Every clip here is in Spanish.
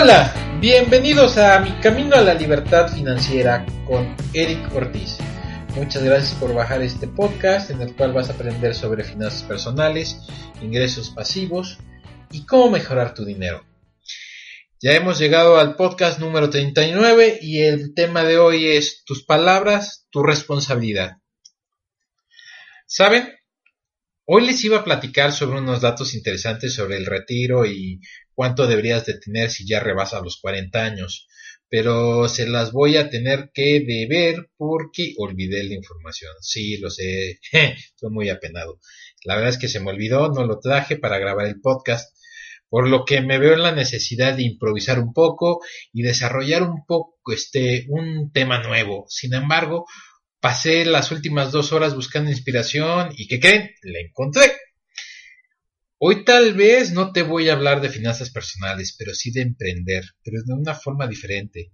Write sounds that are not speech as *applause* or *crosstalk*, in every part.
Hola, bienvenidos a Mi Camino a la Libertad Financiera con Eric Ortiz. Muchas gracias por bajar este podcast en el cual vas a aprender sobre finanzas personales, ingresos pasivos y cómo mejorar tu dinero. Ya hemos llegado al podcast número 39 y el tema de hoy es tus palabras, tu responsabilidad. ¿Saben? Hoy les iba a platicar sobre unos datos interesantes sobre el retiro y cuánto deberías de tener si ya rebasas los 40 años, pero se las voy a tener que deber porque olvidé la información. Sí, lo sé, *laughs* estoy muy apenado. La verdad es que se me olvidó, no lo traje para grabar el podcast, por lo que me veo en la necesidad de improvisar un poco y desarrollar un poco este un tema nuevo. Sin embargo, Pasé las últimas dos horas buscando inspiración y ¿qué creen? La encontré. Hoy tal vez no te voy a hablar de finanzas personales, pero sí de emprender, pero de una forma diferente.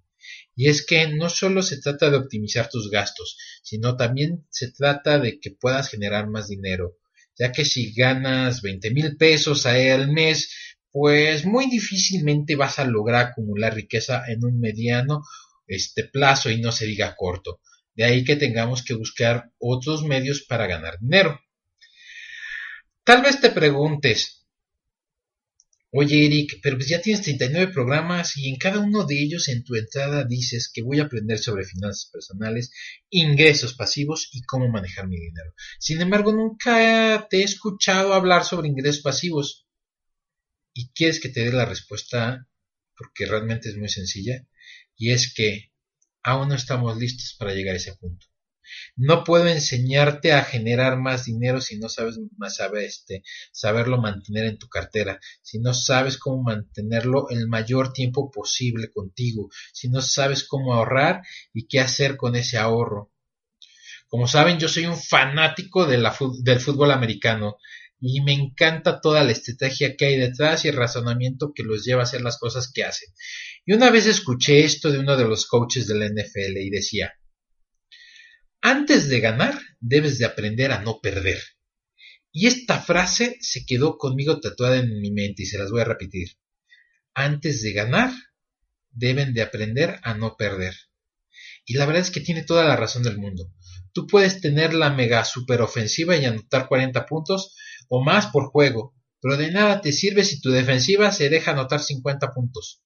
Y es que no solo se trata de optimizar tus gastos, sino también se trata de que puedas generar más dinero, ya que si ganas 20 mil pesos al mes, pues muy difícilmente vas a lograr acumular riqueza en un mediano este plazo y no se diga corto. De ahí que tengamos que buscar otros medios para ganar dinero. Tal vez te preguntes, oye Eric, pero pues ya tienes 39 programas y en cada uno de ellos en tu entrada dices que voy a aprender sobre finanzas personales, ingresos pasivos y cómo manejar mi dinero. Sin embargo, nunca te he escuchado hablar sobre ingresos pasivos. ¿Y quieres que te dé la respuesta? Porque realmente es muy sencilla. Y es que aún no estamos listos para llegar a ese punto. No puedo enseñarte a generar más dinero si no sabes más este, saberlo mantener en tu cartera, si no sabes cómo mantenerlo el mayor tiempo posible contigo, si no sabes cómo ahorrar y qué hacer con ese ahorro. Como saben, yo soy un fanático del fútbol americano y me encanta toda la estrategia que hay detrás y el razonamiento que los lleva a hacer las cosas que hacen. Y una vez escuché esto de uno de los coaches de la NFL y decía, antes de ganar debes de aprender a no perder. Y esta frase se quedó conmigo tatuada en mi mente y se las voy a repetir. Antes de ganar deben de aprender a no perder. Y la verdad es que tiene toda la razón del mundo. Tú puedes tener la mega super ofensiva y anotar 40 puntos o más por juego, pero de nada te sirve si tu defensiva se deja anotar 50 puntos.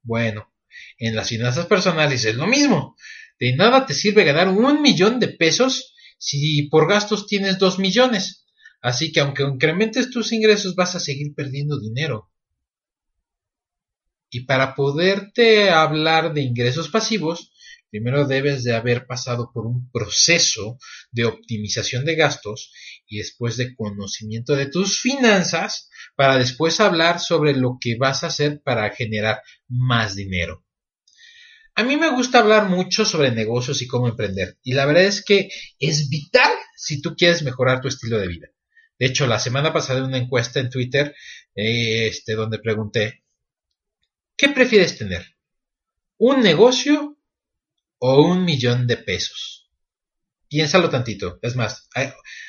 Bueno, en las finanzas personales es lo mismo. De nada te sirve ganar un millón de pesos si por gastos tienes dos millones. Así que aunque incrementes tus ingresos vas a seguir perdiendo dinero. Y para poderte hablar de ingresos pasivos, primero debes de haber pasado por un proceso de optimización de gastos y después de conocimiento de tus finanzas para después hablar sobre lo que vas a hacer para generar más dinero. A mí me gusta hablar mucho sobre negocios y cómo emprender y la verdad es que es vital si tú quieres mejorar tu estilo de vida. De hecho, la semana pasada una encuesta en Twitter eh, este, donde pregunté, ¿qué prefieres tener? ¿Un negocio o un millón de pesos? Piénsalo tantito. Es más,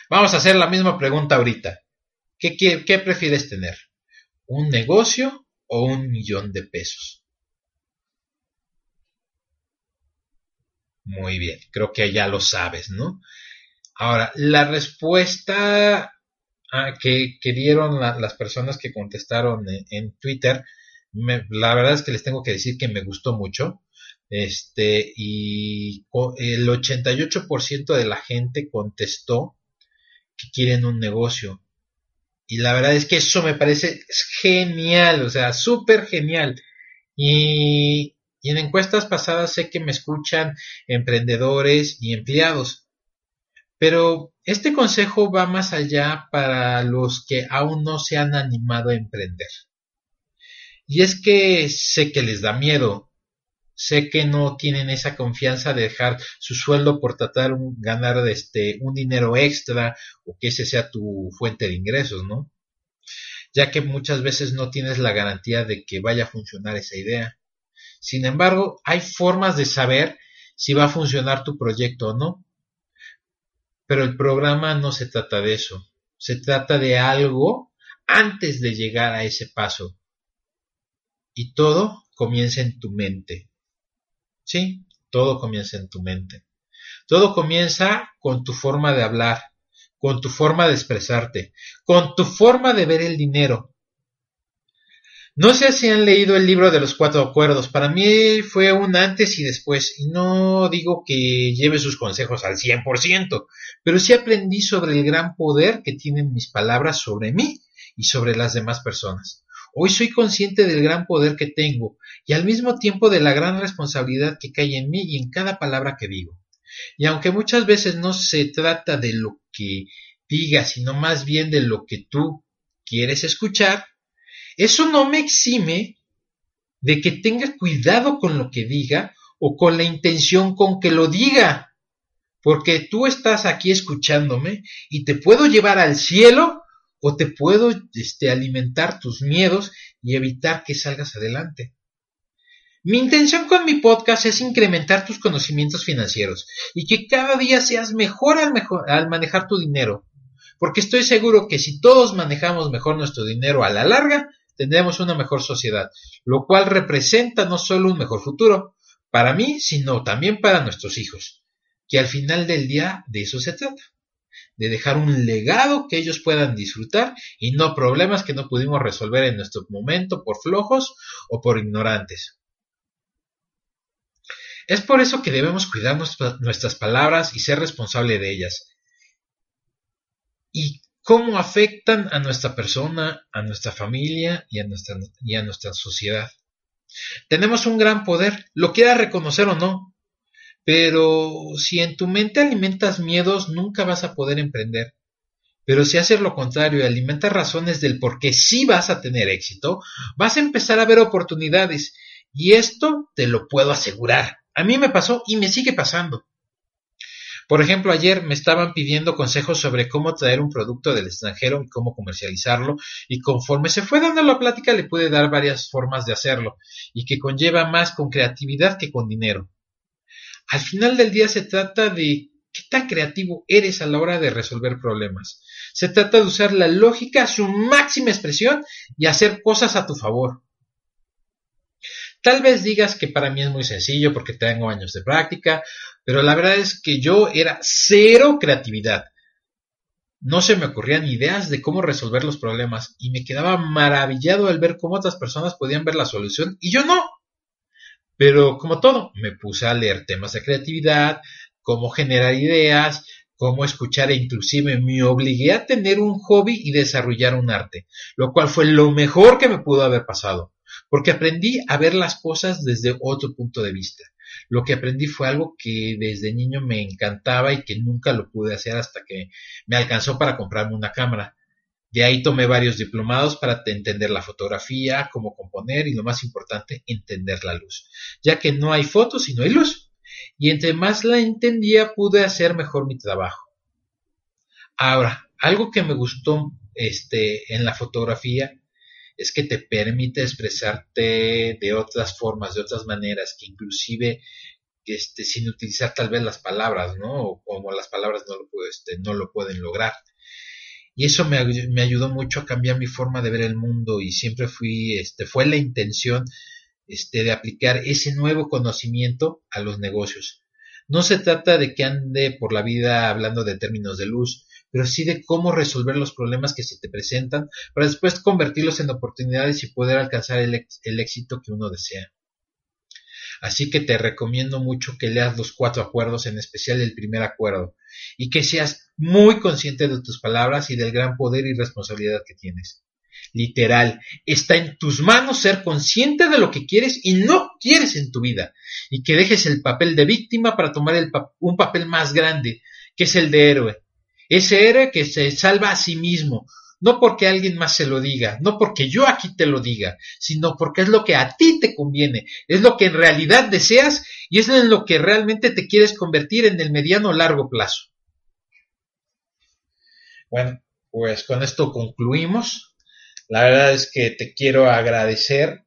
vamos a hacer la misma pregunta ahorita. ¿Qué, qué, prefieres tener? ¿Un negocio o un millón de pesos? Muy bien, creo que ya lo sabes, ¿no? Ahora, la respuesta ah, que, dieron las personas que contestaron en, Twitter, la verdad es que les tengo que decir que me gustó mucho. Este, y el 88% de la gente contestó que quieren un negocio. Y la verdad es que eso me parece genial, o sea, súper genial. Y, y en encuestas pasadas sé que me escuchan emprendedores y empleados. Pero este consejo va más allá para los que aún no se han animado a emprender. Y es que sé que les da miedo, sé que no tienen esa confianza de dejar su sueldo por tratar de ganar este un dinero extra o que ese sea tu fuente de ingresos, ¿no? Ya que muchas veces no tienes la garantía de que vaya a funcionar esa idea. Sin embargo, hay formas de saber si va a funcionar tu proyecto o no. Pero el programa no se trata de eso. Se trata de algo antes de llegar a ese paso. Y todo comienza en tu mente. Sí, todo comienza en tu mente. Todo comienza con tu forma de hablar, con tu forma de expresarte, con tu forma de ver el dinero. No sé si han leído el libro de los cuatro acuerdos. Para mí fue un antes y después. Y no digo que lleve sus consejos al 100%, pero sí aprendí sobre el gran poder que tienen mis palabras sobre mí y sobre las demás personas. Hoy soy consciente del gran poder que tengo y al mismo tiempo de la gran responsabilidad que cae en mí y en cada palabra que digo. Y aunque muchas veces no se trata de lo que digas, sino más bien de lo que tú quieres escuchar, eso no me exime de que tenga cuidado con lo que diga o con la intención con que lo diga. Porque tú estás aquí escuchándome y te puedo llevar al cielo o te puedo este, alimentar tus miedos y evitar que salgas adelante. Mi intención con mi podcast es incrementar tus conocimientos financieros y que cada día seas mejor al, mejor, al manejar tu dinero, porque estoy seguro que si todos manejamos mejor nuestro dinero a la larga, tendremos una mejor sociedad, lo cual representa no solo un mejor futuro para mí, sino también para nuestros hijos, que al final del día de eso se trata de dejar un legado que ellos puedan disfrutar y no problemas que no pudimos resolver en nuestro momento por flojos o por ignorantes. Es por eso que debemos cuidar nuestras palabras y ser responsable de ellas. Y cómo afectan a nuestra persona, a nuestra familia y a nuestra, y a nuestra sociedad. Tenemos un gran poder, lo quieras reconocer o no, pero si en tu mente alimentas miedos, nunca vas a poder emprender. Pero si haces lo contrario y alimentas razones del por qué sí vas a tener éxito, vas a empezar a ver oportunidades. Y esto te lo puedo asegurar. A mí me pasó y me sigue pasando. Por ejemplo, ayer me estaban pidiendo consejos sobre cómo traer un producto del extranjero y cómo comercializarlo, y conforme se fue dando la plática le pude dar varias formas de hacerlo, y que conlleva más con creatividad que con dinero. Al final del día se trata de qué tan creativo eres a la hora de resolver problemas. Se trata de usar la lógica a su máxima expresión y hacer cosas a tu favor. Tal vez digas que para mí es muy sencillo porque tengo años de práctica, pero la verdad es que yo era cero creatividad. No se me ocurrían ideas de cómo resolver los problemas y me quedaba maravillado al ver cómo otras personas podían ver la solución y yo no. Pero como todo, me puse a leer temas de creatividad, cómo generar ideas, cómo escuchar e inclusive me obligué a tener un hobby y desarrollar un arte, lo cual fue lo mejor que me pudo haber pasado, porque aprendí a ver las cosas desde otro punto de vista. Lo que aprendí fue algo que desde niño me encantaba y que nunca lo pude hacer hasta que me alcanzó para comprarme una cámara. De ahí tomé varios diplomados para entender la fotografía, cómo componer y lo más importante, entender la luz, ya que no hay fotos y no hay luz. Y entre más la entendía pude hacer mejor mi trabajo. Ahora, algo que me gustó este, en la fotografía es que te permite expresarte de otras formas, de otras maneras, que inclusive este, sin utilizar tal vez las palabras, ¿no? O como las palabras no lo, este, no lo pueden lograr. Y eso me, me, ayudó mucho a cambiar mi forma de ver el mundo y siempre fui, este, fue la intención este, de aplicar ese nuevo conocimiento a los negocios. No se trata de que ande por la vida hablando de términos de luz, pero sí de cómo resolver los problemas que se te presentan para después convertirlos en oportunidades y poder alcanzar el, éxito que uno desea. Así que te recomiendo mucho que leas los cuatro acuerdos, en especial el primer acuerdo, y que seas muy consciente de tus palabras y del gran poder y responsabilidad que tienes. Literal, está en tus manos ser consciente de lo que quieres y no quieres en tu vida, y que dejes el papel de víctima para tomar un papel más grande, que es el de héroe. Ese héroe que se salva a sí mismo, no porque alguien más se lo diga, no porque yo aquí te lo diga, sino porque es lo que a ti te conviene, es lo que en realidad deseas y es en lo que realmente te quieres convertir en el mediano o largo plazo. Bueno, pues con esto concluimos. La verdad es que te quiero agradecer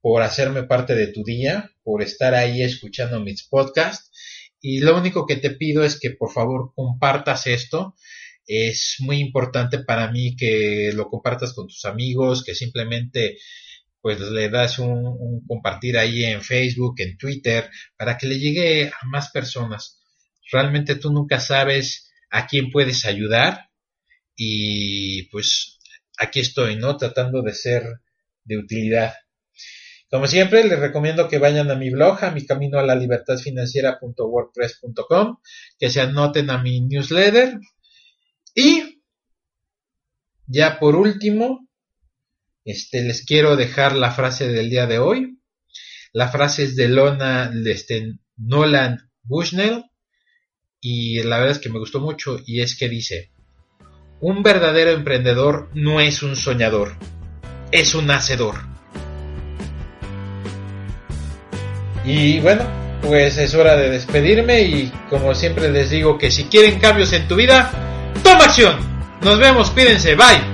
por hacerme parte de tu día, por estar ahí escuchando mis podcasts. Y lo único que te pido es que por favor compartas esto es muy importante para mí que lo compartas con tus amigos, que simplemente pues le das un, compartir ahí en Facebook, en Twitter, para que le llegue a más personas. Realmente tú nunca sabes a quién puedes ayudar y pues aquí estoy, ¿no? Tratando de ser de utilidad. Como siempre, les recomiendo que vayan a mi blog, a mi camino a la libertad financiera.wordpress.com, que se anoten a mi newsletter y ya por último, este, les quiero dejar la frase del día de hoy. La frase es de Lona, este, Nolan Bushnell y la verdad es que me gustó mucho y es que dice, un verdadero emprendedor no es un soñador, es un hacedor. Y bueno, pues es hora de despedirme y como siempre les digo que si quieren cambios en tu vida, toma acción. Nos vemos, cuídense, bye.